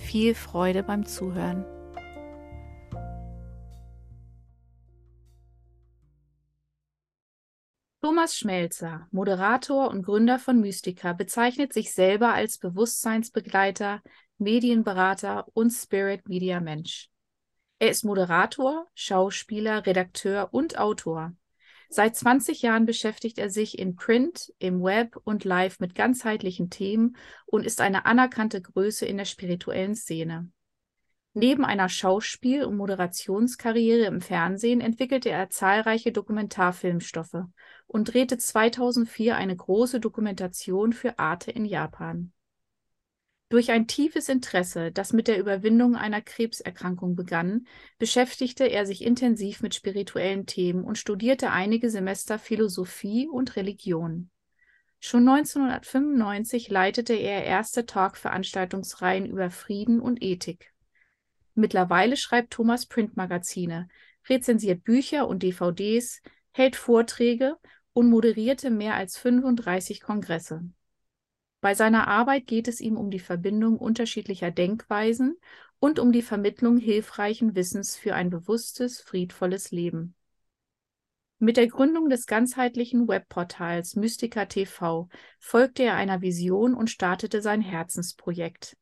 viel Freude beim Zuhören. Thomas Schmelzer, Moderator und Gründer von Mystica, bezeichnet sich selber als Bewusstseinsbegleiter, Medienberater und Spirit Media Mensch. Er ist Moderator, Schauspieler, Redakteur und Autor. Seit 20 Jahren beschäftigt er sich in Print, im Web und Live mit ganzheitlichen Themen und ist eine anerkannte Größe in der spirituellen Szene. Neben einer Schauspiel- und Moderationskarriere im Fernsehen entwickelte er zahlreiche Dokumentarfilmstoffe und drehte 2004 eine große Dokumentation für Arte in Japan. Durch ein tiefes Interesse, das mit der Überwindung einer Krebserkrankung begann, beschäftigte er sich intensiv mit spirituellen Themen und studierte einige Semester Philosophie und Religion. Schon 1995 leitete er erste Talk-Veranstaltungsreihen über Frieden und Ethik. Mittlerweile schreibt Thomas Printmagazine, rezensiert Bücher und DVDs, hält Vorträge und moderierte mehr als 35 Kongresse. Bei seiner Arbeit geht es ihm um die Verbindung unterschiedlicher Denkweisen und um die Vermittlung hilfreichen Wissens für ein bewusstes, friedvolles Leben. Mit der Gründung des ganzheitlichen Webportals Mystica TV folgte er einer Vision und startete sein Herzensprojekt.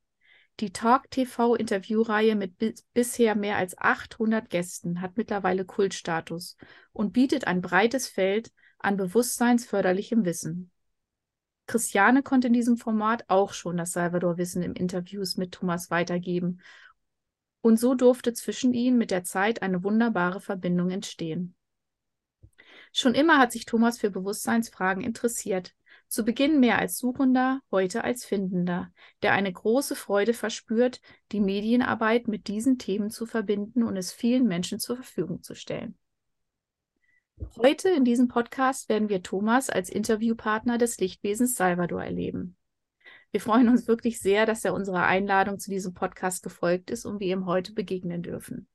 Die Talk TV Interviewreihe mit bi bisher mehr als 800 Gästen hat mittlerweile Kultstatus und bietet ein breites Feld an bewusstseinsförderlichem Wissen. Christiane konnte in diesem Format auch schon das Salvador-Wissen im Interviews mit Thomas weitergeben. Und so durfte zwischen ihnen mit der Zeit eine wunderbare Verbindung entstehen. Schon immer hat sich Thomas für Bewusstseinsfragen interessiert. Zu Beginn mehr als Suchender, heute als Findender, der eine große Freude verspürt, die Medienarbeit mit diesen Themen zu verbinden und es vielen Menschen zur Verfügung zu stellen. Heute in diesem Podcast werden wir Thomas als Interviewpartner des Lichtwesens Salvador erleben. Wir freuen uns wirklich sehr, dass er unserer Einladung zu diesem Podcast gefolgt ist und wir ihm heute begegnen dürfen.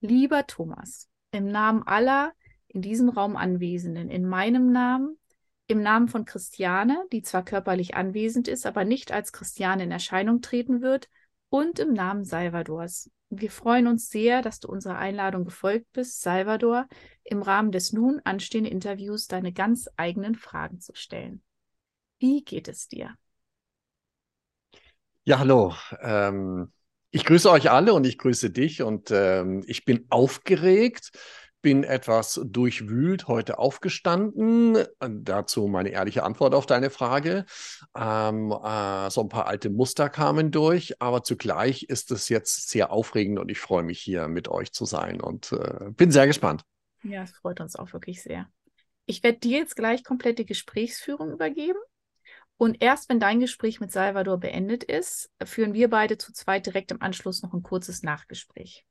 Lieber Thomas, im Namen aller in diesem Raum Anwesenden, in meinem Namen, im Namen von Christiane, die zwar körperlich anwesend ist, aber nicht als Christiane in Erscheinung treten wird, und im Namen Salvadors, wir freuen uns sehr, dass du unserer Einladung gefolgt bist, Salvador, im Rahmen des nun anstehenden Interviews deine ganz eigenen Fragen zu stellen. Wie geht es dir? Ja, hallo. Ähm, ich grüße euch alle und ich grüße dich und ähm, ich bin aufgeregt bin etwas durchwühlt heute aufgestanden. Dazu meine ehrliche Antwort auf deine Frage. Ähm, äh, so ein paar alte Muster kamen durch, aber zugleich ist es jetzt sehr aufregend und ich freue mich hier mit euch zu sein und äh, bin sehr gespannt. Ja, es freut uns auch wirklich sehr. Ich werde dir jetzt gleich komplette Gesprächsführung übergeben. Und erst wenn dein Gespräch mit Salvador beendet ist, führen wir beide zu zweit direkt im Anschluss noch ein kurzes Nachgespräch.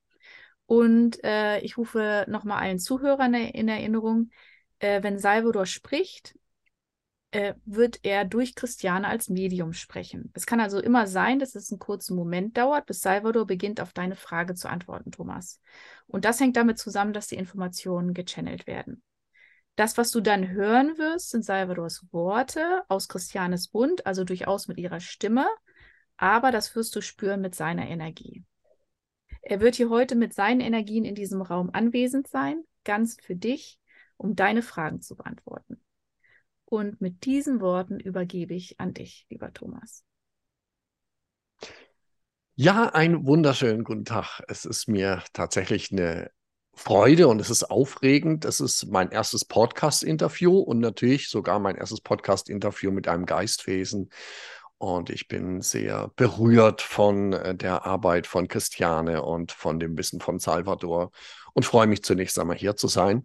Und äh, ich rufe nochmal allen Zuhörern in Erinnerung, äh, wenn Salvador spricht, äh, wird er durch Christiane als Medium sprechen. Es kann also immer sein, dass es einen kurzen Moment dauert, bis Salvador beginnt, auf deine Frage zu antworten, Thomas. Und das hängt damit zusammen, dass die Informationen gechannelt werden. Das, was du dann hören wirst, sind Salvadors Worte aus Christianes Mund, also durchaus mit ihrer Stimme, aber das wirst du spüren mit seiner Energie. Er wird hier heute mit seinen Energien in diesem Raum anwesend sein, ganz für dich, um deine Fragen zu beantworten. Und mit diesen Worten übergebe ich an dich, lieber Thomas. Ja, einen wunderschönen guten Tag. Es ist mir tatsächlich eine Freude und es ist aufregend. Es ist mein erstes Podcast-Interview und natürlich sogar mein erstes Podcast-Interview mit einem Geistwesen. Und ich bin sehr berührt von äh, der Arbeit von Christiane und von dem Wissen von Salvador und freue mich zunächst einmal hier zu sein.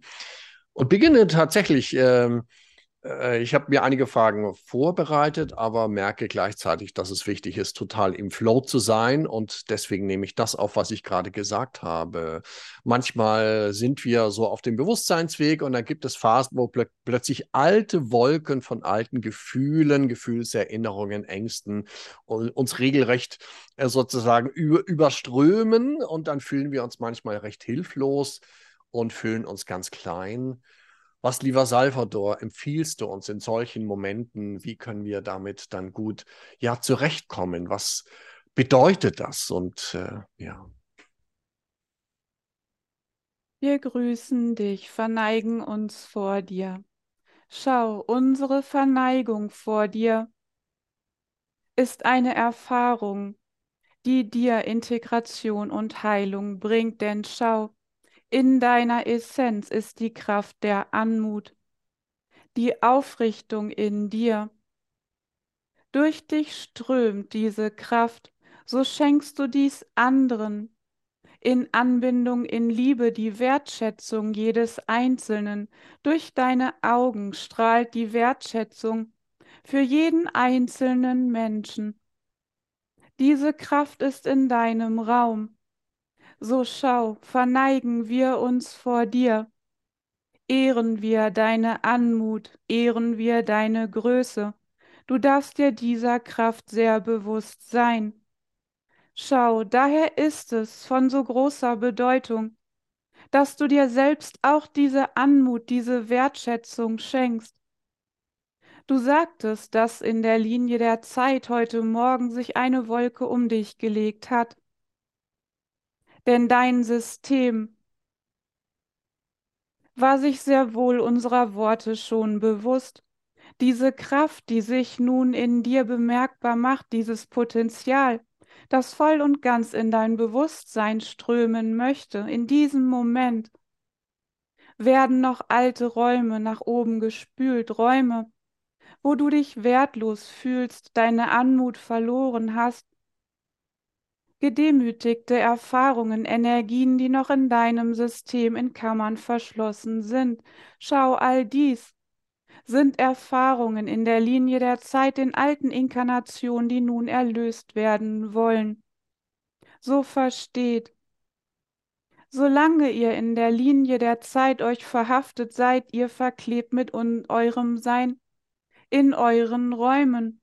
Und beginne tatsächlich ähm, äh, ich habe mir einige Fragen vorbereitet, aber merke gleichzeitig, dass es wichtig ist, total im Flow zu sein. Und deswegen nehme ich das auf, was ich gerade gesagt habe. Manchmal sind wir so auf dem Bewusstseinsweg und dann gibt es Phasen, wo pl plötzlich alte Wolken von alten Gefühlen, Gefühlserinnerungen, Ängsten uns regelrecht äh, sozusagen überströmen. Und dann fühlen wir uns manchmal recht hilflos und fühlen uns ganz klein. Was, lieber Salvador, empfiehlst du uns in solchen Momenten? Wie können wir damit dann gut ja zurechtkommen? Was bedeutet das? Und äh, ja. Wir grüßen dich, verneigen uns vor dir. Schau, unsere Verneigung vor dir ist eine Erfahrung, die dir Integration und Heilung bringt, denn schau, in deiner Essenz ist die Kraft der Anmut, die Aufrichtung in dir. Durch dich strömt diese Kraft, so schenkst du dies anderen, in Anbindung, in Liebe, die Wertschätzung jedes Einzelnen. Durch deine Augen strahlt die Wertschätzung für jeden einzelnen Menschen. Diese Kraft ist in deinem Raum so schau, verneigen wir uns vor dir. Ehren wir deine Anmut, ehren wir deine Größe. Du darfst dir dieser Kraft sehr bewusst sein. Schau, daher ist es von so großer Bedeutung, dass du dir selbst auch diese Anmut, diese Wertschätzung schenkst. Du sagtest, dass in der Linie der Zeit heute Morgen sich eine Wolke um dich gelegt hat denn dein System war sich sehr wohl unserer Worte schon bewusst. Diese Kraft, die sich nun in dir bemerkbar macht, dieses Potenzial, das voll und ganz in dein Bewusstsein strömen möchte, in diesem Moment werden noch alte Räume nach oben gespült, Räume, wo du dich wertlos fühlst, deine Anmut verloren hast, gedemütigte Erfahrungen, Energien, die noch in deinem System in Kammern verschlossen sind. Schau, all dies sind Erfahrungen in der Linie der Zeit in alten Inkarnationen, die nun erlöst werden wollen. So versteht, solange ihr in der Linie der Zeit euch verhaftet seid, ihr verklebt mit eurem Sein in euren Räumen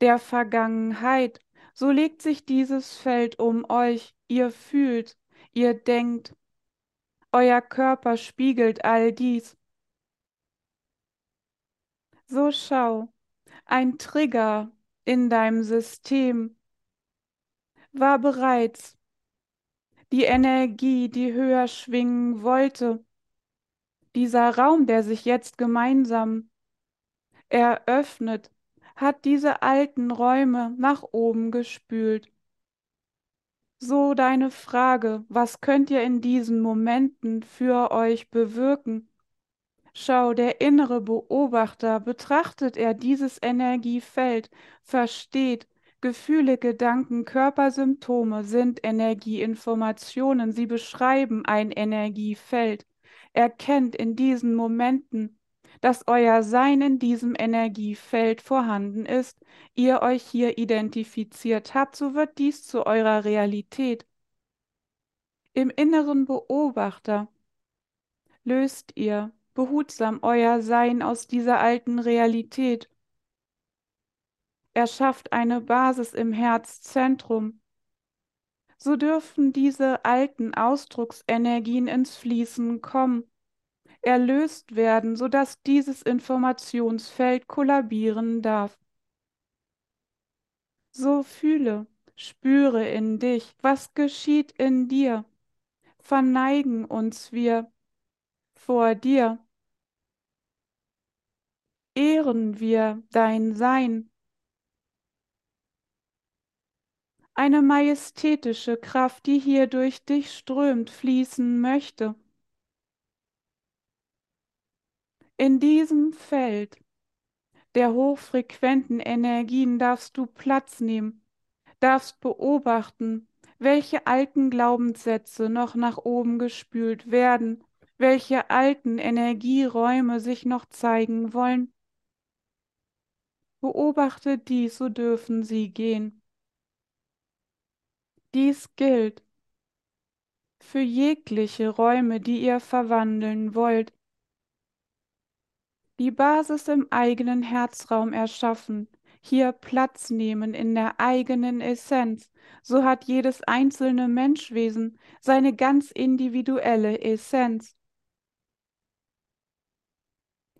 der Vergangenheit so legt sich dieses Feld um euch, ihr fühlt, ihr denkt, euer Körper spiegelt all dies. So schau, ein Trigger in deinem System war bereits die Energie, die höher schwingen wollte. Dieser Raum, der sich jetzt gemeinsam eröffnet, hat diese alten Räume nach oben gespült. So deine Frage, was könnt ihr in diesen Momenten für euch bewirken? Schau, der innere Beobachter, betrachtet er dieses Energiefeld, versteht, Gefühle, Gedanken, Körpersymptome sind Energieinformationen, sie beschreiben ein Energiefeld. Erkennt in diesen Momenten, dass euer Sein in diesem Energiefeld vorhanden ist, ihr euch hier identifiziert habt, so wird dies zu eurer Realität. Im inneren Beobachter löst ihr behutsam euer Sein aus dieser alten Realität. Er schafft eine Basis im Herzzentrum. So dürfen diese alten Ausdrucksenergien ins Fließen kommen erlöst werden, sodass dieses Informationsfeld kollabieren darf. So fühle, spüre in dich, was geschieht in dir. Verneigen uns wir vor dir. Ehren wir dein Sein. eine majestätische Kraft, die hier durch dich strömt, fließen möchte. In diesem Feld der hochfrequenten Energien darfst du Platz nehmen, darfst beobachten, welche alten Glaubenssätze noch nach oben gespült werden, welche alten Energieräume sich noch zeigen wollen. Beobachte dies, so dürfen sie gehen. Dies gilt für jegliche Räume, die ihr verwandeln wollt. Die Basis im eigenen Herzraum erschaffen, hier Platz nehmen in der eigenen Essenz, so hat jedes einzelne Menschwesen seine ganz individuelle Essenz.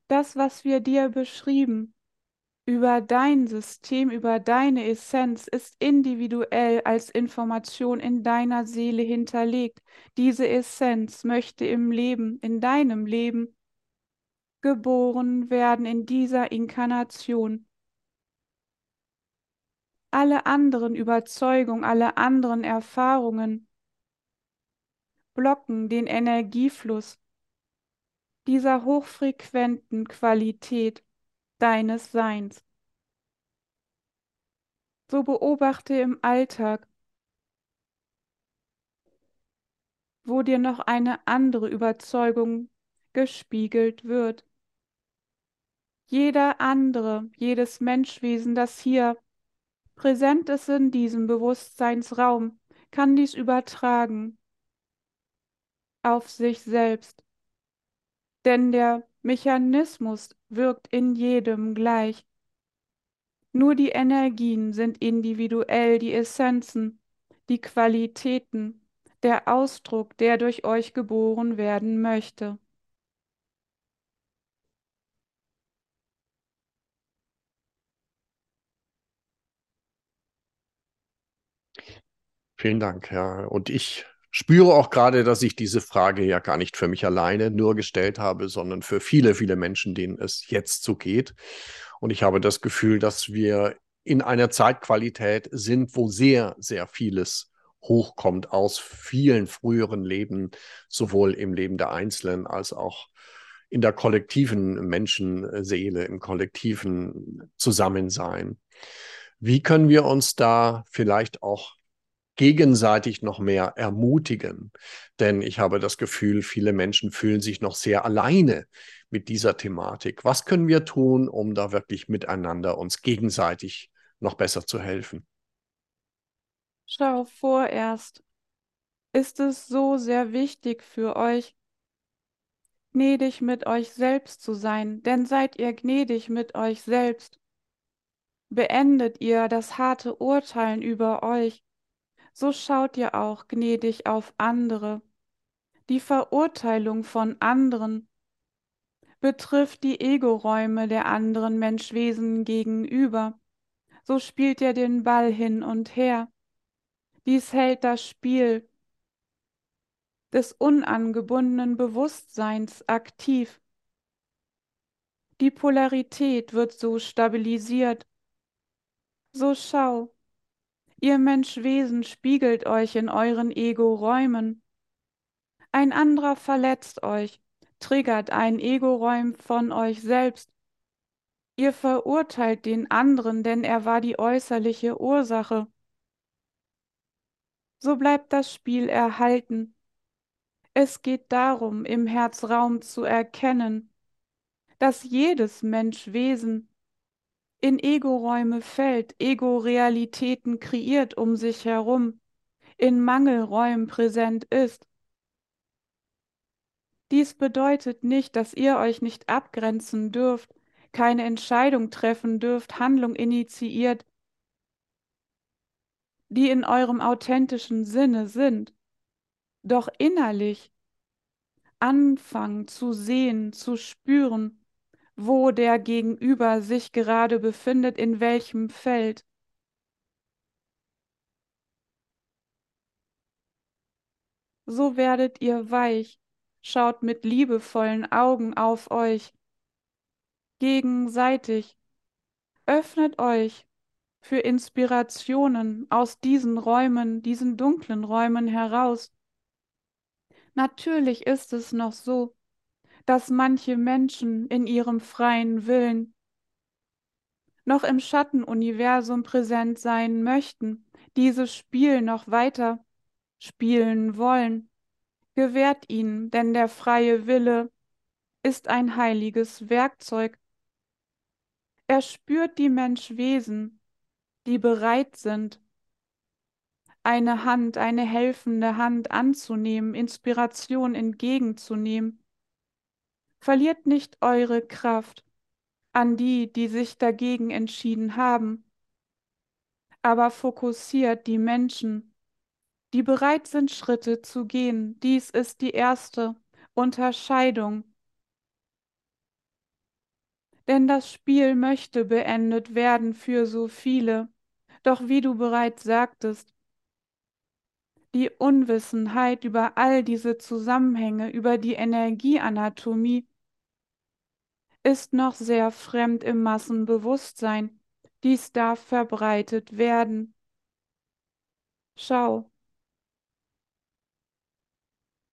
Das, was wir dir beschrieben, über dein System, über deine Essenz ist individuell als Information in deiner Seele hinterlegt. Diese Essenz möchte im Leben, in deinem Leben, geboren werden in dieser Inkarnation. Alle anderen Überzeugungen, alle anderen Erfahrungen blocken den Energiefluss dieser hochfrequenten Qualität deines Seins. So beobachte im Alltag, wo dir noch eine andere Überzeugung gespiegelt wird. Jeder andere, jedes Menschwesen, das hier präsent ist in diesem Bewusstseinsraum, kann dies übertragen auf sich selbst. Denn der Mechanismus wirkt in jedem gleich. Nur die Energien sind individuell, die Essenzen, die Qualitäten, der Ausdruck, der durch euch geboren werden möchte. Vielen Dank, ja. Und ich spüre auch gerade, dass ich diese Frage ja gar nicht für mich alleine nur gestellt habe, sondern für viele, viele Menschen, denen es jetzt so geht. Und ich habe das Gefühl, dass wir in einer Zeitqualität sind, wo sehr, sehr vieles hochkommt aus vielen früheren Leben, sowohl im Leben der Einzelnen als auch in der kollektiven Menschenseele, im kollektiven Zusammensein. Wie können wir uns da vielleicht auch gegenseitig noch mehr ermutigen. Denn ich habe das Gefühl, viele Menschen fühlen sich noch sehr alleine mit dieser Thematik. Was können wir tun, um da wirklich miteinander uns gegenseitig noch besser zu helfen? Schau, vorerst ist es so sehr wichtig für euch, gnädig mit euch selbst zu sein, denn seid ihr gnädig mit euch selbst, beendet ihr das harte Urteilen über euch so schaut ihr auch gnädig auf andere. Die Verurteilung von anderen betrifft die Egoräume der anderen Menschwesen gegenüber. So spielt ihr den Ball hin und her. Dies hält das Spiel des unangebundenen Bewusstseins aktiv. Die Polarität wird so stabilisiert. So schau, Ihr Menschwesen spiegelt euch in euren Ego-Räumen. Ein anderer verletzt euch, triggert ein Ego-Räum von euch selbst. Ihr verurteilt den anderen, denn er war die äußerliche Ursache. So bleibt das Spiel erhalten. Es geht darum, im Herzraum zu erkennen, dass jedes Menschwesen in Ego-Räume fällt, Ego-Realitäten kreiert um sich herum, in Mangelräumen präsent ist. Dies bedeutet nicht, dass ihr euch nicht abgrenzen dürft, keine Entscheidung treffen dürft, Handlung initiiert, die in eurem authentischen Sinne sind, doch innerlich anfangen zu sehen, zu spüren, wo der Gegenüber sich gerade befindet, in welchem Feld. So werdet ihr weich, schaut mit liebevollen Augen auf euch, gegenseitig, öffnet euch für Inspirationen aus diesen Räumen, diesen dunklen Räumen heraus. Natürlich ist es noch so, dass manche Menschen in ihrem freien Willen noch im Schattenuniversum präsent sein möchten, dieses Spiel noch weiter spielen wollen. Gewährt ihnen, denn der freie Wille ist ein heiliges Werkzeug. Er spürt die Menschwesen, die bereit sind, eine Hand, eine helfende Hand anzunehmen, Inspiration entgegenzunehmen. Verliert nicht eure Kraft an die, die sich dagegen entschieden haben, aber fokussiert die Menschen, die bereit sind, Schritte zu gehen. Dies ist die erste Unterscheidung. Denn das Spiel möchte beendet werden für so viele. Doch wie du bereits sagtest, die Unwissenheit über all diese Zusammenhänge, über die Energieanatomie, ist noch sehr fremd im Massenbewusstsein. Dies darf verbreitet werden. Schau,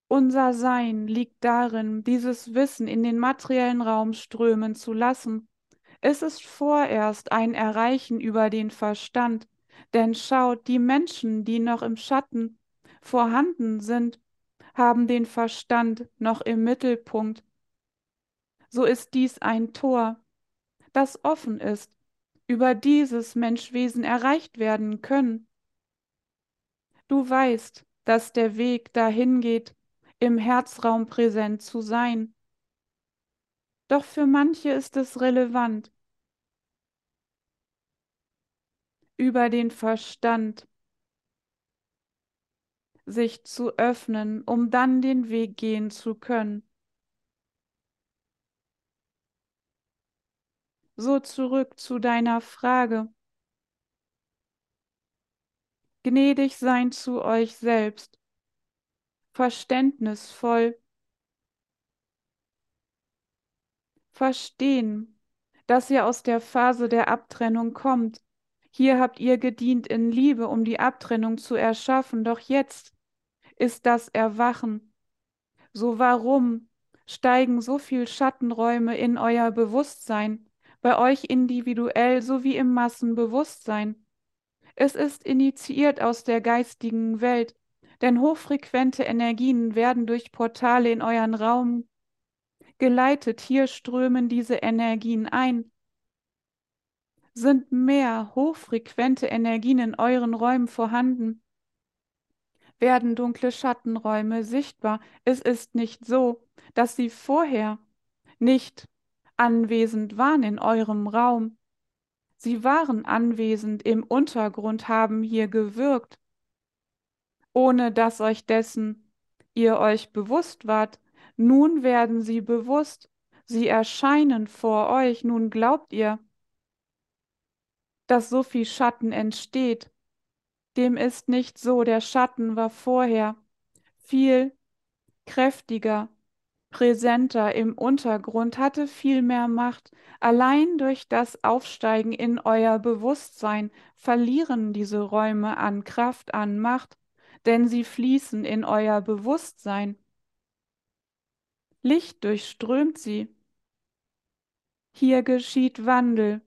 unser Sein liegt darin, dieses Wissen in den materiellen Raum strömen zu lassen. Es ist vorerst ein Erreichen über den Verstand, denn schaut, die Menschen, die noch im Schatten vorhanden sind, haben den Verstand noch im Mittelpunkt. So ist dies ein Tor, das offen ist, über dieses Menschwesen erreicht werden können. Du weißt, dass der Weg dahin geht, im Herzraum präsent zu sein. Doch für manche ist es relevant, über den Verstand sich zu öffnen, um dann den Weg gehen zu können. So zurück zu deiner Frage. Gnädig sein zu euch selbst, verständnisvoll, verstehen, dass ihr aus der Phase der Abtrennung kommt. Hier habt ihr gedient in Liebe, um die Abtrennung zu erschaffen, doch jetzt ist das Erwachen. So warum steigen so viel Schattenräume in euer Bewusstsein, bei euch individuell sowie im Massenbewusstsein? Es ist initiiert aus der geistigen Welt, denn hochfrequente Energien werden durch Portale in euren Raum geleitet. Hier strömen diese Energien ein. Sind mehr hochfrequente Energien in euren Räumen vorhanden, werden dunkle Schattenräume sichtbar. Es ist nicht so, dass sie vorher nicht anwesend waren in eurem Raum. Sie waren anwesend im Untergrund, haben hier gewirkt, ohne dass euch dessen ihr euch bewusst wart. Nun werden sie bewusst, sie erscheinen vor euch, nun glaubt ihr, dass so viel Schatten entsteht, dem ist nicht so, der Schatten war vorher viel kräftiger, präsenter im Untergrund, hatte viel mehr Macht. Allein durch das Aufsteigen in euer Bewusstsein verlieren diese Räume an Kraft, an Macht, denn sie fließen in euer Bewusstsein. Licht durchströmt sie. Hier geschieht Wandel.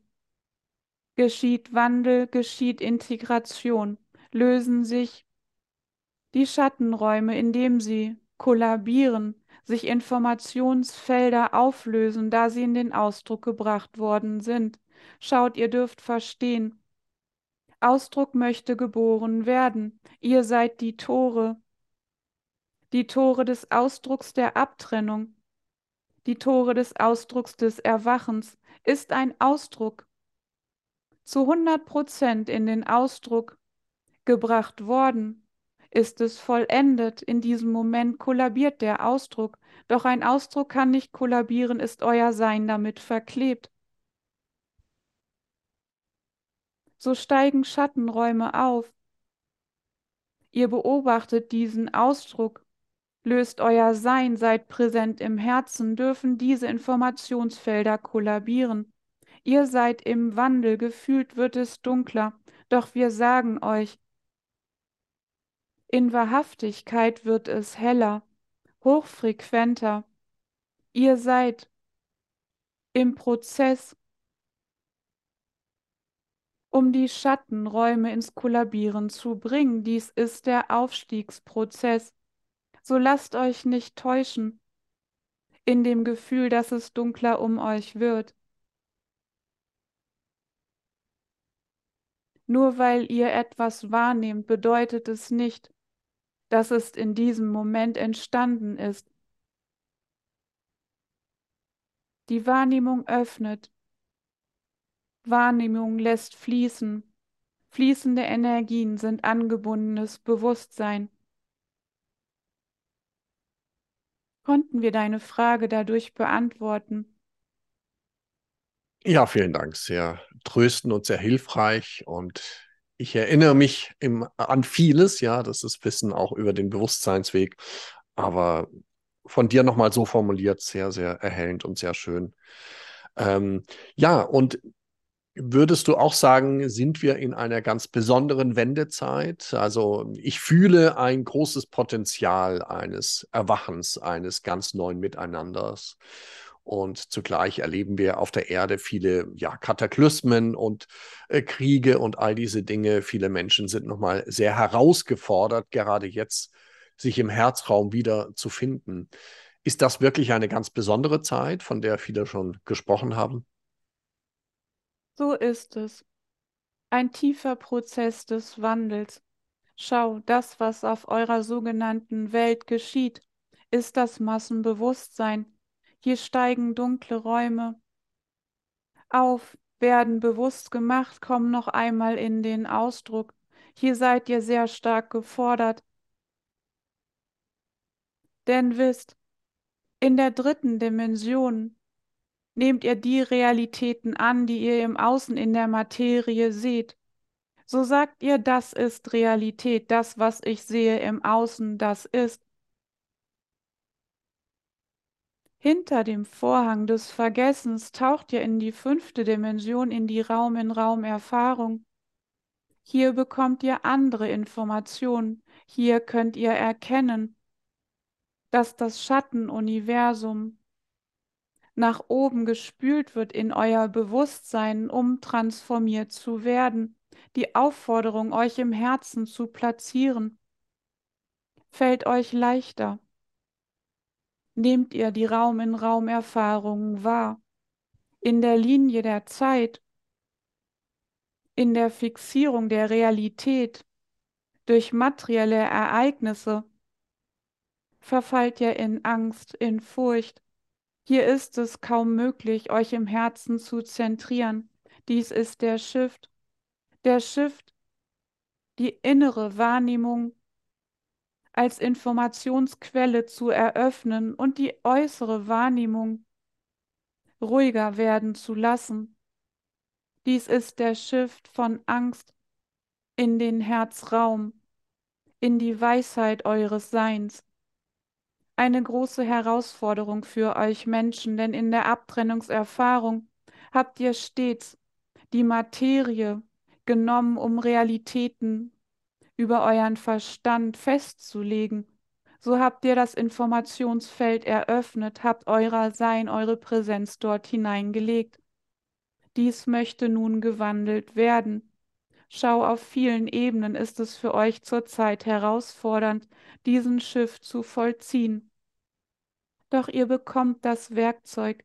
Geschieht Wandel, geschieht Integration lösen sich die Schattenräume, indem sie kollabieren, sich Informationsfelder auflösen, da sie in den Ausdruck gebracht worden sind. Schaut, ihr dürft verstehen. Ausdruck möchte geboren werden. Ihr seid die Tore, die Tore des Ausdrucks der Abtrennung, die Tore des Ausdrucks des Erwachens, ist ein Ausdruck zu 100 Prozent in den Ausdruck gebracht worden, ist es vollendet. In diesem Moment kollabiert der Ausdruck. Doch ein Ausdruck kann nicht kollabieren, ist euer Sein damit verklebt. So steigen Schattenräume auf. Ihr beobachtet diesen Ausdruck, löst euer Sein, seid präsent im Herzen, dürfen diese Informationsfelder kollabieren. Ihr seid im Wandel, gefühlt wird es dunkler, doch wir sagen euch, in Wahrhaftigkeit wird es heller, hochfrequenter. Ihr seid im Prozess, um die Schattenräume ins Kollabieren zu bringen. Dies ist der Aufstiegsprozess. So lasst euch nicht täuschen in dem Gefühl, dass es dunkler um euch wird. Nur weil ihr etwas wahrnehmt, bedeutet es nicht, dass es in diesem Moment entstanden ist. Die Wahrnehmung öffnet. Wahrnehmung lässt fließen. Fließende Energien sind angebundenes Bewusstsein. Konnten wir deine Frage dadurch beantworten? Ja, vielen Dank. Sehr tröstend und sehr hilfreich. Und ich erinnere mich im, an vieles, ja, das ist Wissen auch über den Bewusstseinsweg. Aber von dir nochmal so formuliert, sehr, sehr erhellend und sehr schön. Ähm, ja, und Würdest du auch sagen, sind wir in einer ganz besonderen Wendezeit? Also ich fühle ein großes Potenzial eines Erwachens, eines ganz neuen Miteinanders. Und zugleich erleben wir auf der Erde viele ja, Kataklysmen und äh, Kriege und all diese Dinge. Viele Menschen sind nochmal sehr herausgefordert, gerade jetzt sich im Herzraum wieder zu finden. Ist das wirklich eine ganz besondere Zeit, von der viele schon gesprochen haben? So ist es. Ein tiefer Prozess des Wandels. Schau, das, was auf eurer sogenannten Welt geschieht, ist das Massenbewusstsein, hier steigen dunkle Räume auf, werden bewusst gemacht, kommen noch einmal in den Ausdruck. Hier seid ihr sehr stark gefordert. Denn wisst, in der dritten Dimension nehmt ihr die Realitäten an, die ihr im Außen in der Materie seht. So sagt ihr, das ist Realität, das, was ich sehe im Außen, das ist. Hinter dem Vorhang des Vergessens taucht ihr in die fünfte Dimension, in die Raum-in-Raum-Erfahrung. Hier bekommt ihr andere Informationen. Hier könnt ihr erkennen, dass das Schattenuniversum nach oben gespült wird in euer Bewusstsein, um transformiert zu werden. Die Aufforderung, euch im Herzen zu platzieren, fällt euch leichter nehmt ihr die Raum-in-Raum-Erfahrungen wahr, in der Linie der Zeit, in der Fixierung der Realität durch materielle Ereignisse, verfallt ihr in Angst, in Furcht. Hier ist es kaum möglich, euch im Herzen zu zentrieren. Dies ist der Shift. Der Shift, die innere Wahrnehmung als Informationsquelle zu eröffnen und die äußere Wahrnehmung ruhiger werden zu lassen. Dies ist der Shift von Angst in den Herzraum, in die Weisheit eures Seins. Eine große Herausforderung für euch Menschen, denn in der Abtrennungserfahrung habt ihr stets die Materie genommen, um Realitäten über euren Verstand festzulegen. So habt ihr das Informationsfeld eröffnet, habt eurer Sein, eure Präsenz dort hineingelegt. Dies möchte nun gewandelt werden. Schau, auf vielen Ebenen ist es für euch zurzeit herausfordernd, diesen Schiff zu vollziehen. Doch ihr bekommt das Werkzeug,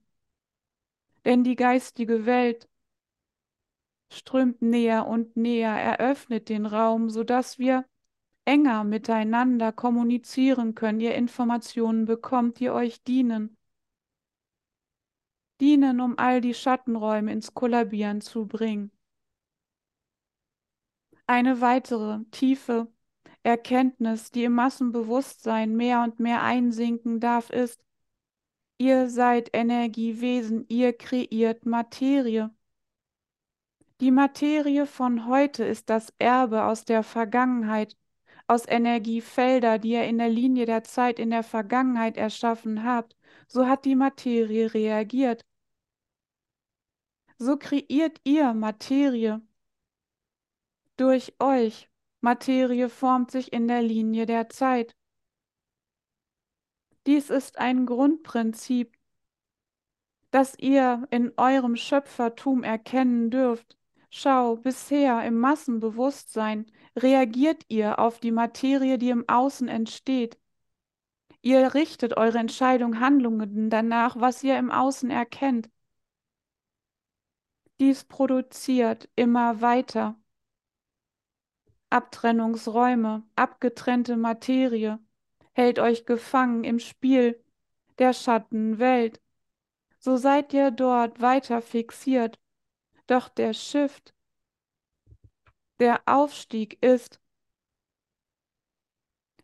denn die geistige Welt strömt näher und näher, eröffnet den Raum, sodass wir enger miteinander kommunizieren können, ihr Informationen bekommt, die euch dienen. Dienen, um all die Schattenräume ins Kollabieren zu bringen. Eine weitere tiefe Erkenntnis, die im Massenbewusstsein mehr und mehr einsinken darf, ist, ihr seid Energiewesen, ihr kreiert Materie. Die Materie von heute ist das Erbe aus der Vergangenheit, aus Energiefelder, die ihr in der Linie der Zeit in der Vergangenheit erschaffen habt. So hat die Materie reagiert. so kreiert ihr Materie. Durch euch, Materie formt sich in der Linie der Zeit. Dies ist ein Grundprinzip, das ihr in eurem Schöpfertum erkennen dürft. Schau, bisher im Massenbewusstsein reagiert ihr auf die Materie, die im Außen entsteht. Ihr richtet eure Entscheidung, Handlungen danach, was ihr im Außen erkennt. Dies produziert immer weiter. Abtrennungsräume, abgetrennte Materie, hält euch gefangen im Spiel der Schattenwelt. So seid ihr dort weiter fixiert. Doch der Shift, der Aufstieg ist,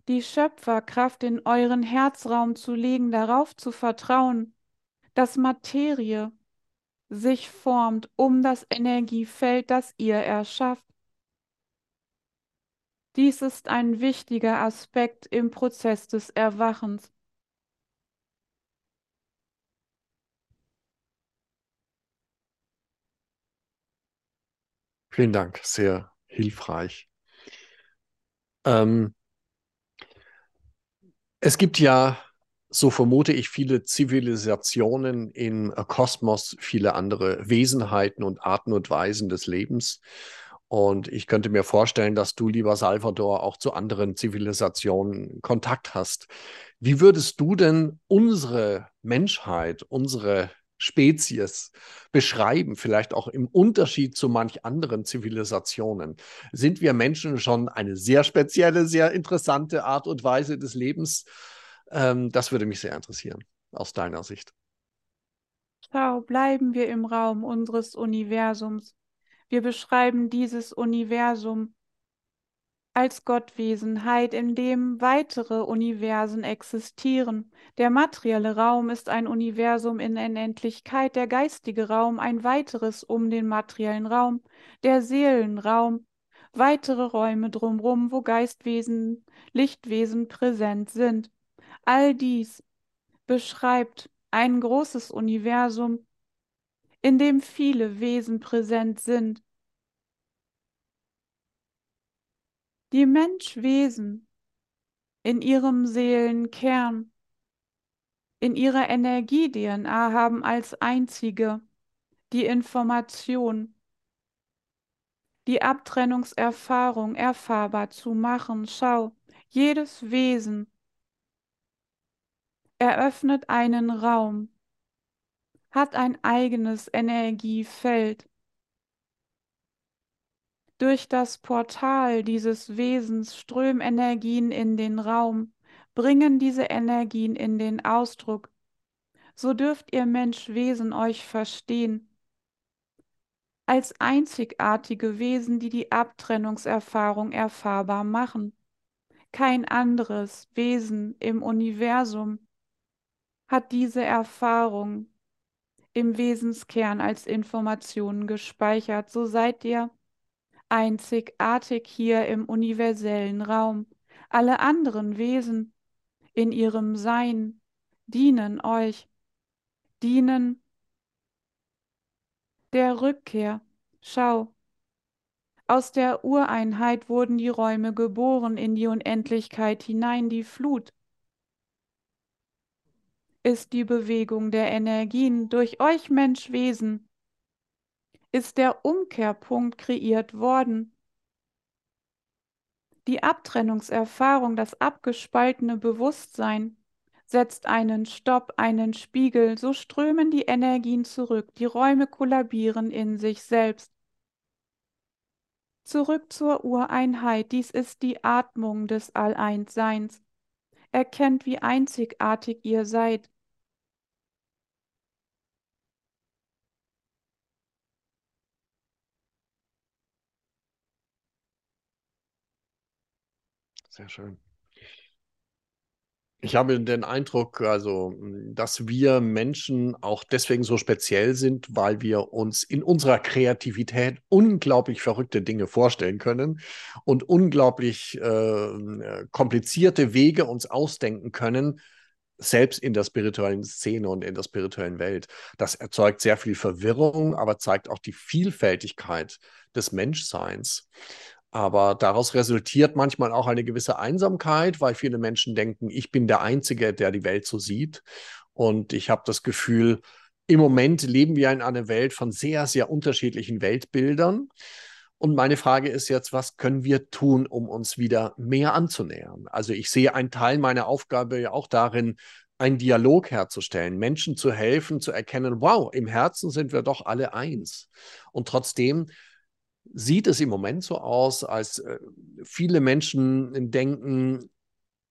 die Schöpferkraft in euren Herzraum zu legen, darauf zu vertrauen, dass Materie sich formt um das Energiefeld, das ihr erschafft. Dies ist ein wichtiger Aspekt im Prozess des Erwachens. Vielen Dank, sehr hilfreich. Ähm, es gibt ja, so vermute ich, viele Zivilisationen im Kosmos, viele andere Wesenheiten und Arten und Weisen des Lebens. Und ich könnte mir vorstellen, dass du, lieber Salvador, auch zu anderen Zivilisationen Kontakt hast. Wie würdest du denn unsere Menschheit, unsere Spezies beschreiben, vielleicht auch im Unterschied zu manch anderen Zivilisationen? Sind wir Menschen schon eine sehr spezielle, sehr interessante Art und Weise des Lebens? Ähm, das würde mich sehr interessieren, aus deiner Sicht. Schau, bleiben wir im Raum unseres Universums. Wir beschreiben dieses Universum als Gottwesenheit, in dem weitere Universen existieren. Der materielle Raum ist ein Universum in Unendlichkeit, der geistige Raum ein weiteres um den materiellen Raum, der Seelenraum, weitere Räume drumherum, wo Geistwesen, Lichtwesen präsent sind. All dies beschreibt ein großes Universum, in dem viele Wesen präsent sind. Die Menschwesen in ihrem Seelenkern, in ihrer Energie-DNA haben als einzige die Information, die Abtrennungserfahrung erfahrbar zu machen. Schau, jedes Wesen eröffnet einen Raum, hat ein eigenes Energiefeld. Durch das Portal dieses Wesens strömen Energien in den Raum, bringen diese Energien in den Ausdruck. So dürft ihr Menschwesen euch verstehen als einzigartige Wesen, die die Abtrennungserfahrung erfahrbar machen. Kein anderes Wesen im Universum hat diese Erfahrung im Wesenskern als Informationen gespeichert. So seid ihr einzigartig hier im universellen Raum. Alle anderen Wesen in ihrem Sein dienen euch, dienen der Rückkehr. Schau, aus der Ureinheit wurden die Räume geboren in die Unendlichkeit hinein, die Flut ist die Bewegung der Energien durch euch Menschwesen, ist der Umkehrpunkt kreiert worden. Die Abtrennungserfahrung, das abgespaltene Bewusstsein setzt einen Stopp, einen Spiegel, so strömen die Energien zurück, die Räume kollabieren in sich selbst. Zurück zur Ureinheit, dies ist die Atmung des Alleinsseins. Erkennt, wie einzigartig ihr seid. Sehr schön. Ich habe den Eindruck, also, dass wir Menschen auch deswegen so speziell sind, weil wir uns in unserer Kreativität unglaublich verrückte Dinge vorstellen können und unglaublich äh, komplizierte Wege uns ausdenken können, selbst in der spirituellen Szene und in der spirituellen Welt. Das erzeugt sehr viel Verwirrung, aber zeigt auch die Vielfältigkeit des Menschseins. Aber daraus resultiert manchmal auch eine gewisse Einsamkeit, weil viele Menschen denken, ich bin der Einzige, der die Welt so sieht. Und ich habe das Gefühl, im Moment leben wir in einer Welt von sehr, sehr unterschiedlichen Weltbildern. Und meine Frage ist jetzt, was können wir tun, um uns wieder mehr anzunähern? Also ich sehe einen Teil meiner Aufgabe ja auch darin, einen Dialog herzustellen, Menschen zu helfen, zu erkennen, wow, im Herzen sind wir doch alle eins. Und trotzdem sieht es im Moment so aus, als äh, viele Menschen denken,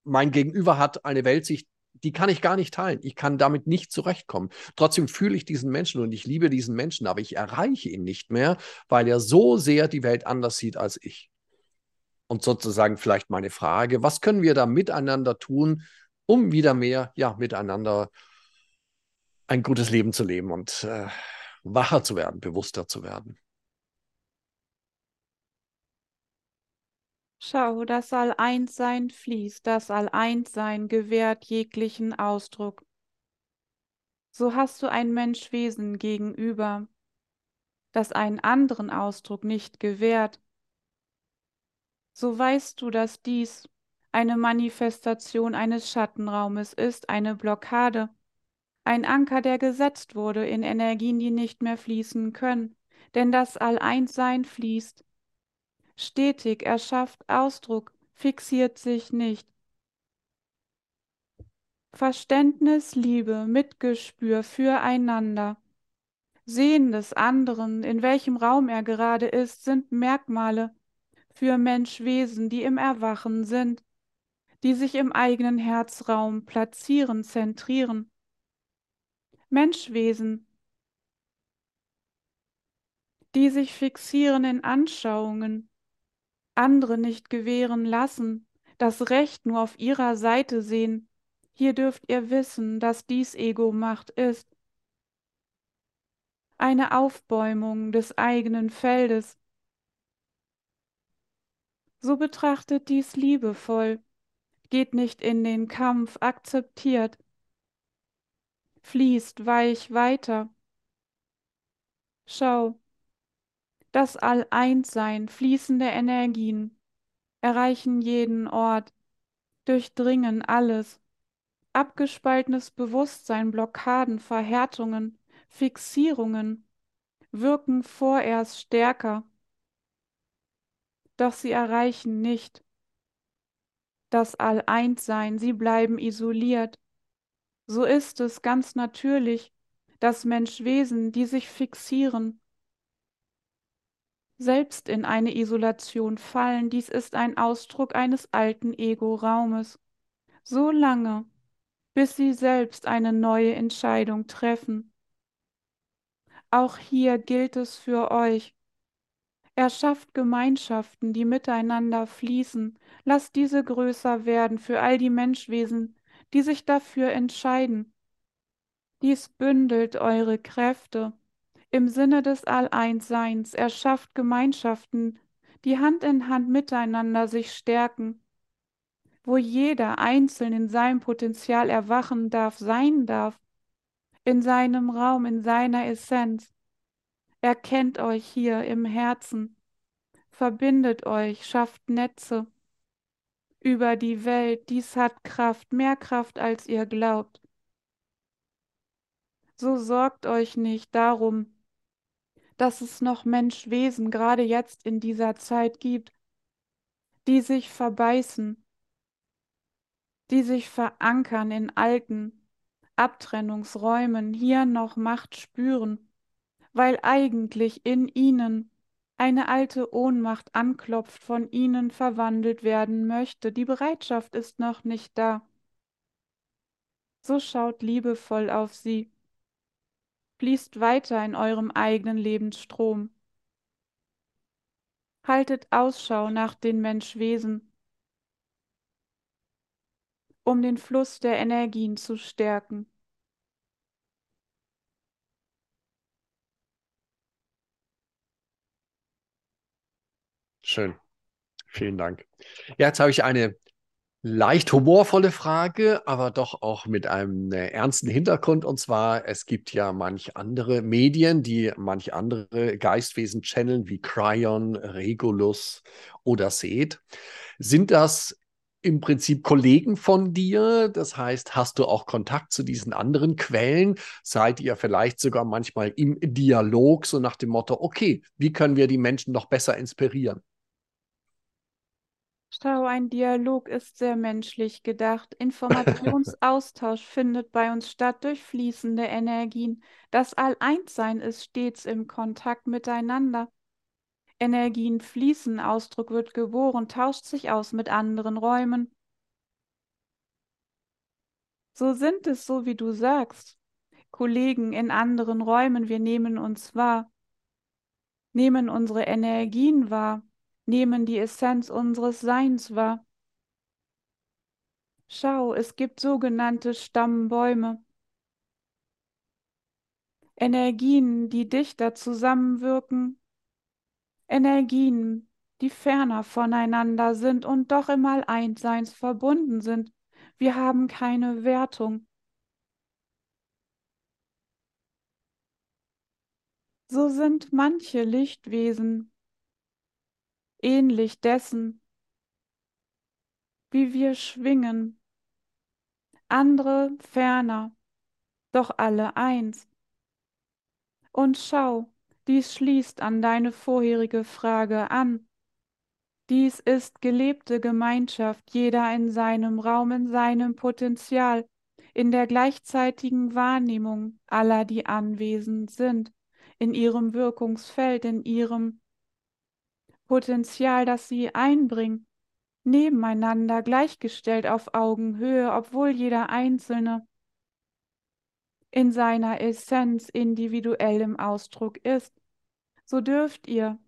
mein Gegenüber hat eine Weltsicht, die kann ich gar nicht teilen. Ich kann damit nicht zurechtkommen. Trotzdem fühle ich diesen Menschen und ich liebe diesen Menschen, aber ich erreiche ihn nicht mehr, weil er so sehr die Welt anders sieht als ich. Und sozusagen vielleicht meine Frage, was können wir da miteinander tun, um wieder mehr, ja, miteinander ein gutes Leben zu leben und äh, wacher zu werden, bewusster zu werden? Schau, das All-Eins-Sein fließt, das All-Eins-Sein gewährt jeglichen Ausdruck. So hast du ein Menschwesen gegenüber, das einen anderen Ausdruck nicht gewährt. So weißt du, dass dies eine Manifestation eines Schattenraumes ist, eine Blockade, ein Anker, der gesetzt wurde in Energien, die nicht mehr fließen können, denn das All-Eins-Sein fließt stetig, erschafft Ausdruck, fixiert sich nicht. Verständnis, Liebe, Mitgespür füreinander, Sehen des anderen, in welchem Raum er gerade ist, sind Merkmale für Menschwesen, die im Erwachen sind, die sich im eigenen Herzraum platzieren, zentrieren. Menschwesen, die sich fixieren in Anschauungen, andere nicht gewähren lassen, das Recht nur auf ihrer Seite sehen, hier dürft ihr wissen, dass dies Ego-Macht ist. Eine Aufbäumung des eigenen Feldes. So betrachtet dies liebevoll, geht nicht in den Kampf, akzeptiert, fließt weich weiter. Schau, das All-Eins-Sein, fließende Energien, erreichen jeden Ort, durchdringen alles. Abgespaltenes Bewusstsein, Blockaden, Verhärtungen, Fixierungen wirken vorerst stärker, doch sie erreichen nicht das All-Eins-Sein, sie bleiben isoliert. So ist es ganz natürlich, dass Menschwesen, die sich fixieren, selbst in eine Isolation fallen, dies ist ein Ausdruck eines alten Ego-Raumes. So lange, bis sie selbst eine neue Entscheidung treffen. Auch hier gilt es für euch. Erschafft Gemeinschaften, die miteinander fließen. Lasst diese größer werden für all die Menschwesen, die sich dafür entscheiden. Dies bündelt eure Kräfte im Sinne des All-Eins-Seins erschafft Gemeinschaften, die Hand in Hand miteinander sich stärken, wo jeder einzeln in seinem Potenzial erwachen darf, sein darf, in seinem Raum, in seiner Essenz. Erkennt euch hier im Herzen, verbindet euch, schafft Netze über die Welt, dies hat Kraft, mehr Kraft, als ihr glaubt. So sorgt euch nicht darum, dass es noch Menschwesen gerade jetzt in dieser Zeit gibt, die sich verbeißen, die sich verankern in alten Abtrennungsräumen, hier noch Macht spüren, weil eigentlich in ihnen eine alte Ohnmacht anklopft, von ihnen verwandelt werden möchte. Die Bereitschaft ist noch nicht da. So schaut liebevoll auf sie fließt weiter in eurem eigenen Lebensstrom. Haltet Ausschau nach den Menschwesen, um den Fluss der Energien zu stärken. Schön. Vielen Dank. Ja, jetzt habe ich eine leicht humorvolle Frage, aber doch auch mit einem äh, ernsten Hintergrund. Und zwar, es gibt ja manch andere Medien, die manch andere Geistwesen channeln, wie Cryon, Regulus oder Seth. Sind das im Prinzip Kollegen von dir? Das heißt, hast du auch Kontakt zu diesen anderen Quellen? Seid ihr vielleicht sogar manchmal im Dialog, so nach dem Motto, okay, wie können wir die Menschen noch besser inspirieren? Schau, ein Dialog ist sehr menschlich gedacht. Informationsaustausch findet bei uns statt durch fließende Energien. Das All-Eins-Sein ist stets im Kontakt miteinander. Energien fließen, Ausdruck wird geboren, tauscht sich aus mit anderen Räumen. So sind es, so wie du sagst. Kollegen in anderen Räumen, wir nehmen uns wahr, nehmen unsere Energien wahr, nehmen die Essenz unseres Seins wahr. Schau, es gibt sogenannte Stammbäume. Energien, die dichter zusammenwirken, Energien, die ferner voneinander sind und doch im All-Einsseins verbunden sind. Wir haben keine Wertung. So sind manche Lichtwesen ähnlich dessen, wie wir schwingen, andere ferner, doch alle eins. Und schau, dies schließt an deine vorherige Frage an. Dies ist gelebte Gemeinschaft, jeder in seinem Raum, in seinem Potenzial, in der gleichzeitigen Wahrnehmung aller, die anwesend sind, in ihrem Wirkungsfeld, in ihrem Potenzial, das sie einbringen, nebeneinander gleichgestellt auf Augenhöhe, obwohl jeder Einzelne in seiner Essenz individuell im Ausdruck ist, so dürft ihr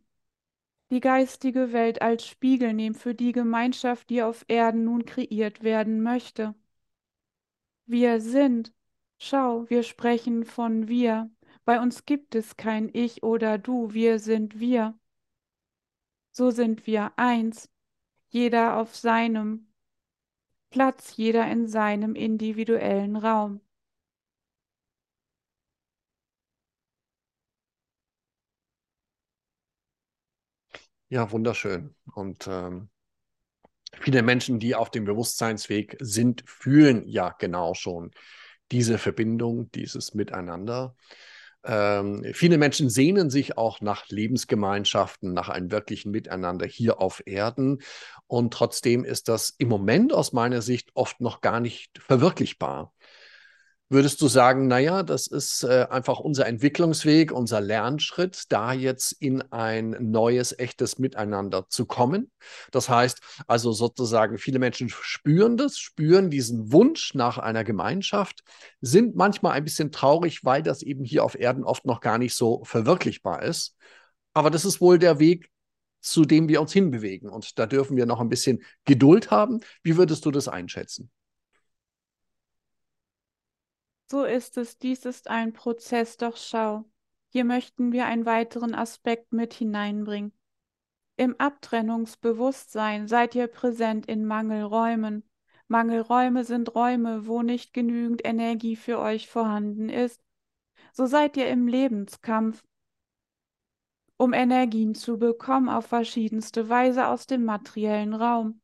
die geistige Welt als Spiegel nehmen für die Gemeinschaft, die auf Erden nun kreiert werden möchte. Wir sind, schau, wir sprechen von wir, bei uns gibt es kein Ich oder Du, wir sind wir. So sind wir eins, jeder auf seinem Platz, jeder in seinem individuellen Raum. Ja, wunderschön. Und ähm, viele Menschen, die auf dem Bewusstseinsweg sind, fühlen ja genau schon diese Verbindung, dieses Miteinander. Ähm, viele Menschen sehnen sich auch nach Lebensgemeinschaften, nach einem wirklichen Miteinander hier auf Erden. Und trotzdem ist das im Moment aus meiner Sicht oft noch gar nicht verwirklichbar. Würdest du sagen, naja, das ist äh, einfach unser Entwicklungsweg, unser Lernschritt, da jetzt in ein neues, echtes Miteinander zu kommen? Das heißt also sozusagen, viele Menschen spüren das, spüren diesen Wunsch nach einer Gemeinschaft, sind manchmal ein bisschen traurig, weil das eben hier auf Erden oft noch gar nicht so verwirklichbar ist. Aber das ist wohl der Weg, zu dem wir uns hinbewegen. Und da dürfen wir noch ein bisschen Geduld haben. Wie würdest du das einschätzen? So ist es, dies ist ein Prozess, doch schau, hier möchten wir einen weiteren Aspekt mit hineinbringen. Im Abtrennungsbewusstsein seid ihr präsent in Mangelräumen. Mangelräume sind Räume, wo nicht genügend Energie für euch vorhanden ist. So seid ihr im Lebenskampf, um Energien zu bekommen auf verschiedenste Weise aus dem materiellen Raum.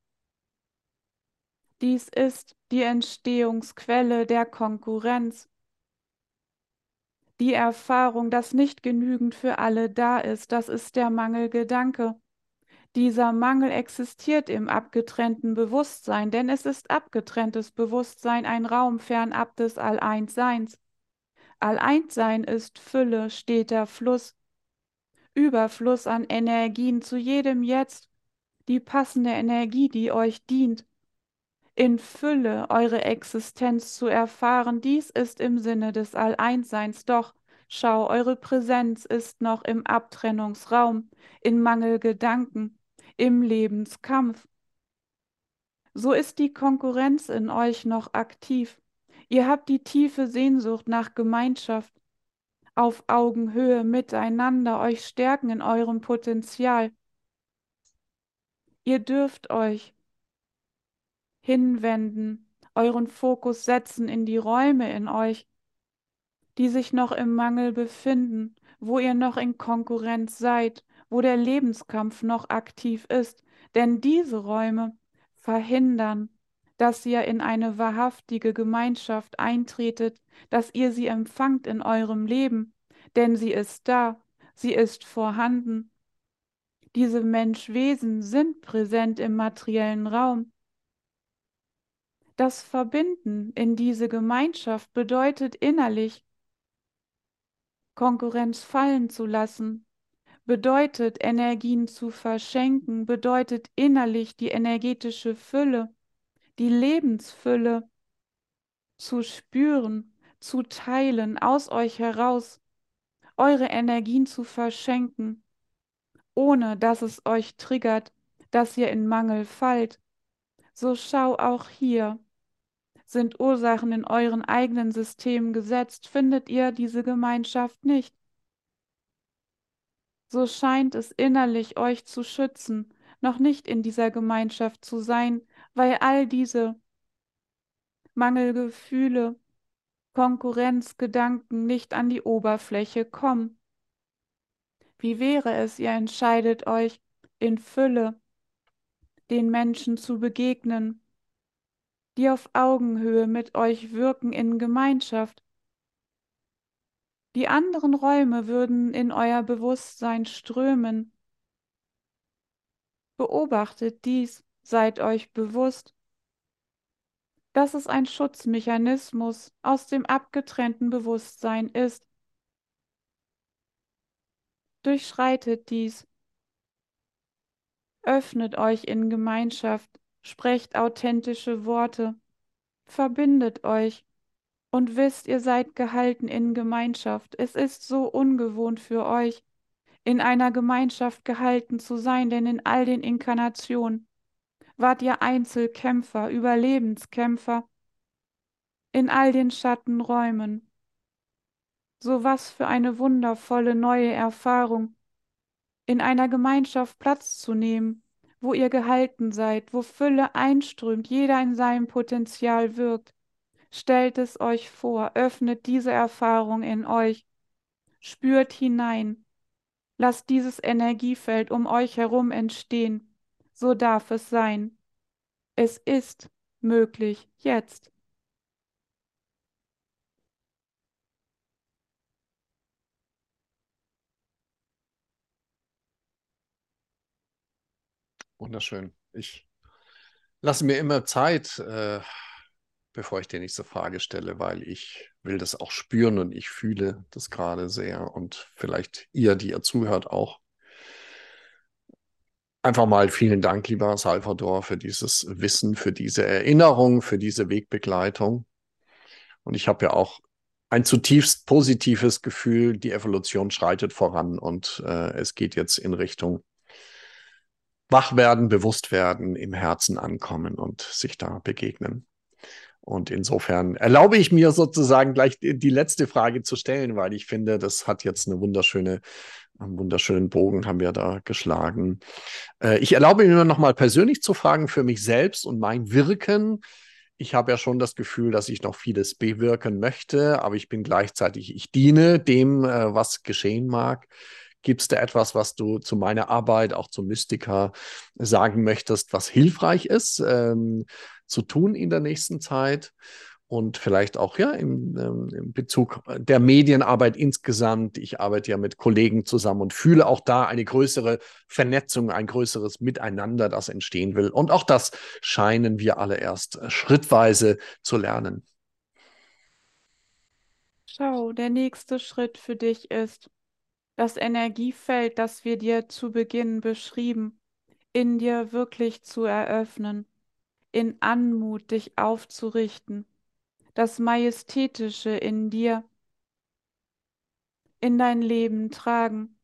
Dies ist die Entstehungsquelle der Konkurrenz. Die Erfahrung, dass nicht genügend für alle da ist, das ist der Mangelgedanke. Dieser Mangel existiert im abgetrennten Bewusstsein, denn es ist abgetrenntes Bewusstsein ein Raum fernab des All-Eins-Seins. All-Eins-Sein ist Fülle, steter Fluss, Überfluss an Energien zu jedem Jetzt, die passende Energie, die euch dient in Fülle eure Existenz zu erfahren. Dies ist im Sinne des All-Eins-Seins. Doch schau, eure Präsenz ist noch im Abtrennungsraum, in Mangelgedanken, im Lebenskampf. So ist die Konkurrenz in euch noch aktiv. Ihr habt die tiefe Sehnsucht nach Gemeinschaft, auf Augenhöhe miteinander, euch stärken in eurem Potenzial. Ihr dürft euch hinwenden, euren Fokus setzen in die Räume in euch, die sich noch im Mangel befinden, wo ihr noch in Konkurrenz seid, wo der Lebenskampf noch aktiv ist, denn diese Räume verhindern, dass ihr in eine wahrhaftige Gemeinschaft eintretet, dass ihr sie empfangt in eurem Leben, denn sie ist da, sie ist vorhanden. Diese Menschwesen sind präsent im materiellen Raum. Das Verbinden in diese Gemeinschaft bedeutet innerlich, Konkurrenz fallen zu lassen, bedeutet Energien zu verschenken, bedeutet innerlich die energetische Fülle, die Lebensfülle zu spüren, zu teilen aus euch heraus, eure Energien zu verschenken, ohne dass es euch triggert, dass ihr in Mangel fallt. So schau auch hier. Sind Ursachen in euren eigenen Systemen gesetzt, findet ihr diese Gemeinschaft nicht. So scheint es innerlich euch zu schützen, noch nicht in dieser Gemeinschaft zu sein, weil all diese Mangelgefühle, Konkurrenzgedanken nicht an die Oberfläche kommen. Wie wäre es, ihr entscheidet euch in Fülle den Menschen zu begegnen, die auf Augenhöhe mit euch wirken in Gemeinschaft. Die anderen Räume würden in euer Bewusstsein strömen. Beobachtet dies, seid euch bewusst, dass es ein Schutzmechanismus aus dem abgetrennten Bewusstsein ist. Durchschreitet dies. Öffnet euch in Gemeinschaft, sprecht authentische Worte, verbindet euch und wisst, ihr seid gehalten in Gemeinschaft. Es ist so ungewohnt für euch, in einer Gemeinschaft gehalten zu sein, denn in all den Inkarnationen wart ihr Einzelkämpfer, Überlebenskämpfer in all den Schattenräumen. So was für eine wundervolle neue Erfahrung, in einer Gemeinschaft Platz zu nehmen, wo ihr gehalten seid, wo Fülle einströmt, jeder in seinem Potenzial wirkt. Stellt es euch vor, öffnet diese Erfahrung in euch, spürt hinein, lasst dieses Energiefeld um euch herum entstehen so darf es sein. Es ist möglich jetzt. Wunderschön. Ich lasse mir immer Zeit, äh, bevor ich die nächste Frage stelle, weil ich will das auch spüren und ich fühle das gerade sehr und vielleicht ihr, die ihr zuhört, auch. Einfach mal vielen Dank, lieber Salvador, für dieses Wissen, für diese Erinnerung, für diese Wegbegleitung. Und ich habe ja auch ein zutiefst positives Gefühl, die Evolution schreitet voran und äh, es geht jetzt in Richtung wach werden, bewusst werden, im Herzen ankommen und sich da begegnen. Und insofern erlaube ich mir sozusagen gleich die, letzte Frage zu stellen, weil ich finde, das hat jetzt eine wunderschöne einen wunderschönen Bogen haben wir da geschlagen. Äh, ich erlaube mir noch mal persönlich zu fragen für mich selbst und mein Wirken. Ich habe ja schon das Gefühl, dass ich noch vieles bewirken möchte, aber ich bin gleichzeitig, ich diene dem, äh, was geschehen mag. Gibt es da etwas, was du zu meiner Arbeit, auch zum Mystiker sagen möchtest, was hilfreich ist ähm, zu tun in der nächsten Zeit? und vielleicht auch ja im, ähm, im, Bezug der Medienarbeit insgesamt. Ich arbeite ja mit Kollegen zusammen und fühle auch da eine größere Vernetzung, ein größeres Miteinander, das entstehen will. Und auch das scheinen wir alle erst äh, schrittweise zu lernen. Schau, der nächste Schritt für dich ist, das Energiefeld, das wir dir zu Beginn beschrieben, in dir wirklich zu eröffnen, in Anmut dich aufzurichten das Majestätische in dir in dein Leben tragen.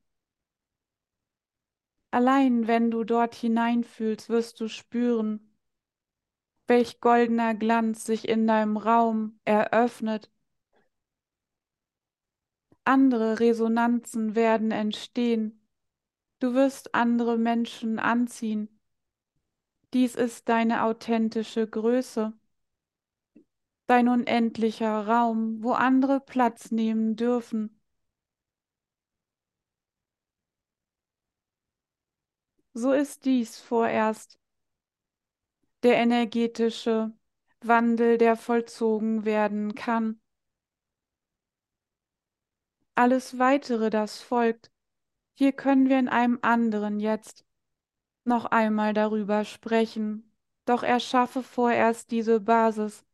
Allein wenn du dort hineinfühlst, wirst du spüren, welch goldener Glanz sich in deinem Raum eröffnet. Andere Resonanzen werden entstehen. Du wirst andere Menschen anziehen. Dies ist deine authentische Größe, dein unendlicher Raum, wo andere Platz nehmen dürfen. So ist dies vorerst der energetische Wandel, der vollzogen werden kann. Alles Weitere, das folgt, hier können wir in einem anderen jetzt noch einmal darüber sprechen, doch erschaffe vorerst diese Basis,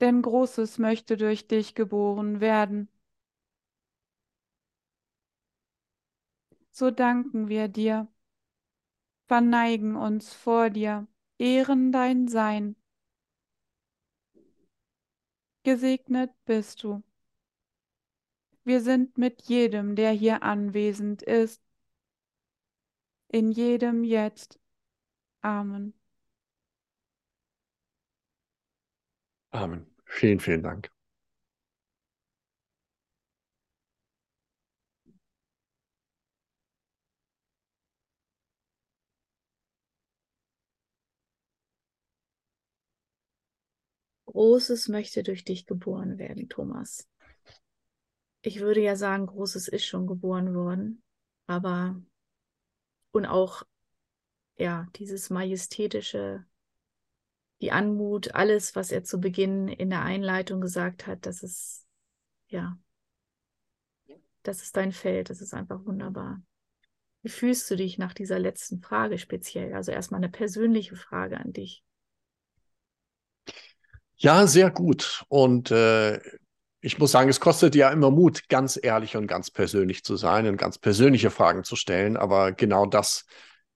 denn Großes möchte durch dich geboren werden. So danken wir dir, verneigen uns vor dir, ehren dein Sein. Gesegnet bist du. Wir sind mit jedem, der hier anwesend ist, in jedem Jetzt. Amen. Amen. Vielen, vielen Dank. Großes möchte durch dich geboren werden, Thomas. Ich würde ja sagen, Großes ist schon geboren worden, aber und auch ja, dieses majestätische, die Anmut, alles, was er zu Beginn in der Einleitung gesagt hat, das ist ja, das ist dein Feld, das ist einfach wunderbar. Wie fühlst du dich nach dieser letzten Frage speziell? Also erstmal eine persönliche Frage an dich. Ja, sehr gut. Und äh, ich muss sagen, es kostet ja immer Mut, ganz ehrlich und ganz persönlich zu sein und ganz persönliche Fragen zu stellen. Aber genau das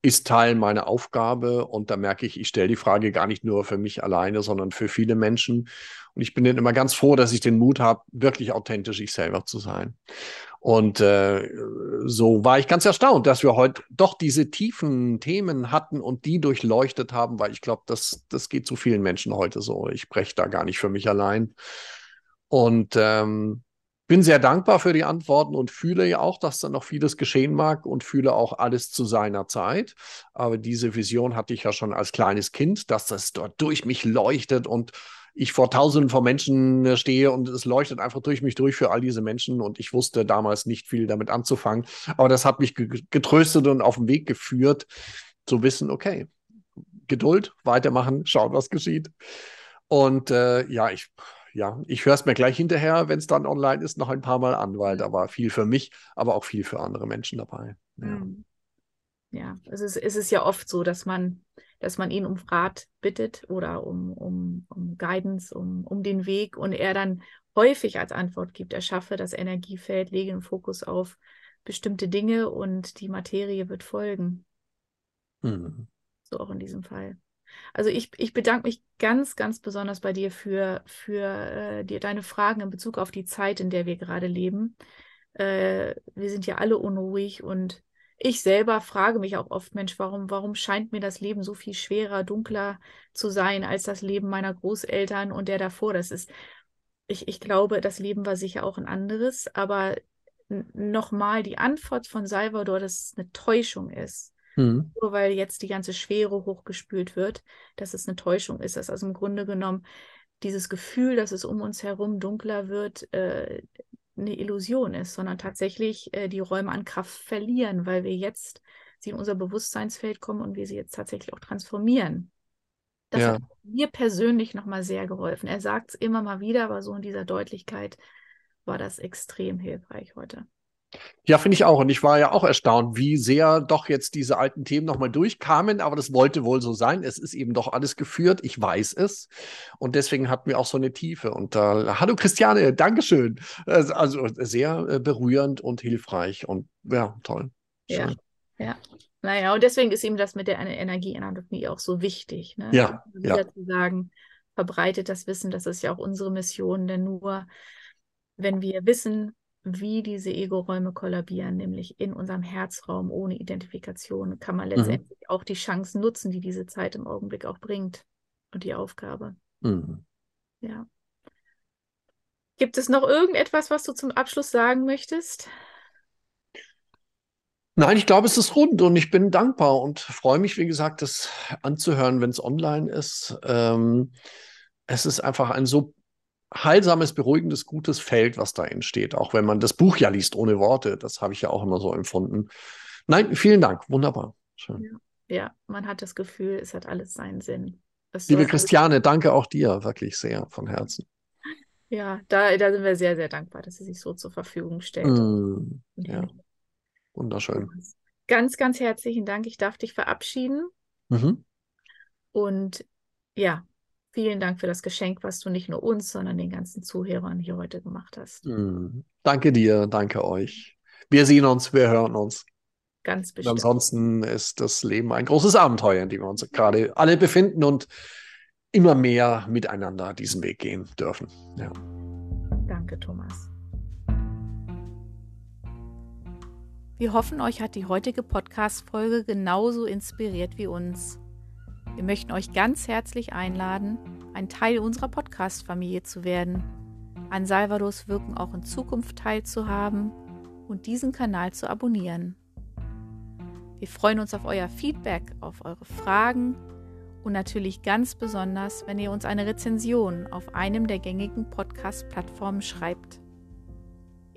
ist Teil meiner Aufgabe. Und da merke ich, ich stelle die Frage gar nicht nur für mich alleine, sondern für viele Menschen. Und ich bin dann immer ganz froh, dass ich den Mut habe, wirklich authentisch ich selber zu sein. Und äh, so war ich ganz erstaunt, dass wir heute doch diese tiefen Themen hatten und die durchleuchtet haben, weil ich glaube, das, das geht zu vielen Menschen heute so. Ich breche da gar nicht für mich allein. Und ähm, bin sehr dankbar für die Antworten und fühle ja auch, dass da noch vieles geschehen mag und fühle auch alles zu seiner Zeit. Aber diese Vision hatte ich ja schon als kleines Kind, dass das dort durch mich leuchtet und ich vor tausenden von Menschen äh, stehe und es leuchtet einfach durch mich durch für all diese Menschen und ich wusste damals nicht viel damit anzufangen. Aber das hat mich getröstet und auf den Weg geführt, zu wissen, okay, Geduld, weitermachen, schauen, was geschieht. Und äh, ja, ich, ja, ich höre es mir gleich hinterher, wenn es dann online ist, noch ein paar Mal an, weil da war viel für mich, aber auch viel für andere Menschen dabei. Ja, hm. ja es, ist, es ist ja oft so, dass man dass man ihn um Rat bittet oder um, um, um Guidance, um, um den Weg und er dann häufig als Antwort gibt, erschaffe das Energiefeld, lege den Fokus auf bestimmte Dinge und die Materie wird folgen. Mhm. So auch in diesem Fall. Also ich, ich bedanke mich ganz, ganz besonders bei dir für, für äh, die, deine Fragen in Bezug auf die Zeit, in der wir gerade leben. Äh, wir sind ja alle unruhig und ich selber frage mich auch oft, Mensch, warum, warum scheint mir das Leben so viel schwerer, dunkler zu sein als das Leben meiner Großeltern und der davor? Das ist, ich, ich glaube, das Leben war sicher auch ein anderes, aber nochmal die Antwort von Salvador, dass es eine Täuschung ist. Mhm. Nur weil jetzt die ganze Schwere hochgespült wird, dass es eine Täuschung ist. Dass also im Grunde genommen dieses Gefühl, dass es um uns herum dunkler wird, äh, eine Illusion ist, sondern tatsächlich äh, die Räume an Kraft verlieren, weil wir jetzt sie in unser Bewusstseinsfeld kommen und wir sie jetzt tatsächlich auch transformieren. Das ja. hat mir persönlich nochmal sehr geholfen. Er sagt es immer mal wieder, aber so in dieser Deutlichkeit war das extrem hilfreich heute. Ja, finde ich auch. Und ich war ja auch erstaunt, wie sehr doch jetzt diese alten Themen nochmal durchkamen. Aber das wollte wohl so sein. Es ist eben doch alles geführt. Ich weiß es. Und deswegen hatten wir auch so eine Tiefe. Und äh, hallo Christiane, Dankeschön. Also sehr äh, berührend und hilfreich. Und ja, toll. Schön. Ja, ja. Naja, und deswegen ist eben das mit der Energieanatomie auch so wichtig. Ne? Ja. Also wieder ja. zu sagen, verbreitet das Wissen, das ist ja auch unsere Mission. Denn nur wenn wir wissen, wie diese Ego-Räume kollabieren, nämlich in unserem Herzraum ohne Identifikation, kann man mhm. letztendlich mhm. auch die Chancen nutzen, die diese Zeit im Augenblick auch bringt und die Aufgabe. Mhm. Ja. Gibt es noch irgendetwas, was du zum Abschluss sagen möchtest? Nein, ich glaube, es ist rund und ich bin dankbar und freue mich, wie gesagt, das anzuhören, wenn es online ist. Ähm, es ist einfach ein so heilsames, beruhigendes, gutes Feld, was da entsteht, auch wenn man das Buch ja liest ohne Worte. Das habe ich ja auch immer so empfunden. Nein, vielen Dank. Wunderbar. Schön. Ja, ja man hat das Gefühl, es hat alles seinen Sinn. Liebe Christiane, danke auch dir wirklich sehr von Herzen. Ja, da, da sind wir sehr, sehr dankbar, dass sie sich so zur Verfügung stellt. Mm, ja. Wunderschön. Ganz, ganz herzlichen Dank. Ich darf dich verabschieden. Mhm. Und ja, vielen Dank für das Geschenk, was du nicht nur uns, sondern den ganzen Zuhörern hier heute gemacht hast. Mhm. Danke dir, danke euch. Wir sehen uns, wir hören uns. Ganz bestimmt. Und ansonsten ist das Leben ein großes Abenteuer, in dem wir uns gerade alle befinden und immer mehr miteinander diesen Weg gehen dürfen. Ja. Danke, Thomas. Wir hoffen, euch hat die heutige Podcast-Folge genauso inspiriert wie uns. Wir möchten euch ganz herzlich einladen, ein Teil unserer Podcast-Familie zu werden, an Salvados Wirken auch in Zukunft teilzuhaben und diesen Kanal zu abonnieren. Wir freuen uns auf euer Feedback, auf eure Fragen und natürlich ganz besonders, wenn ihr uns eine Rezension auf einem der gängigen Podcast-Plattformen schreibt.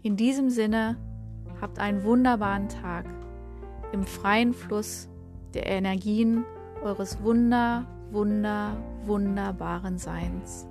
In diesem Sinne, Habt einen wunderbaren Tag im freien Fluss der Energien eures wunder, wunder, wunderbaren Seins.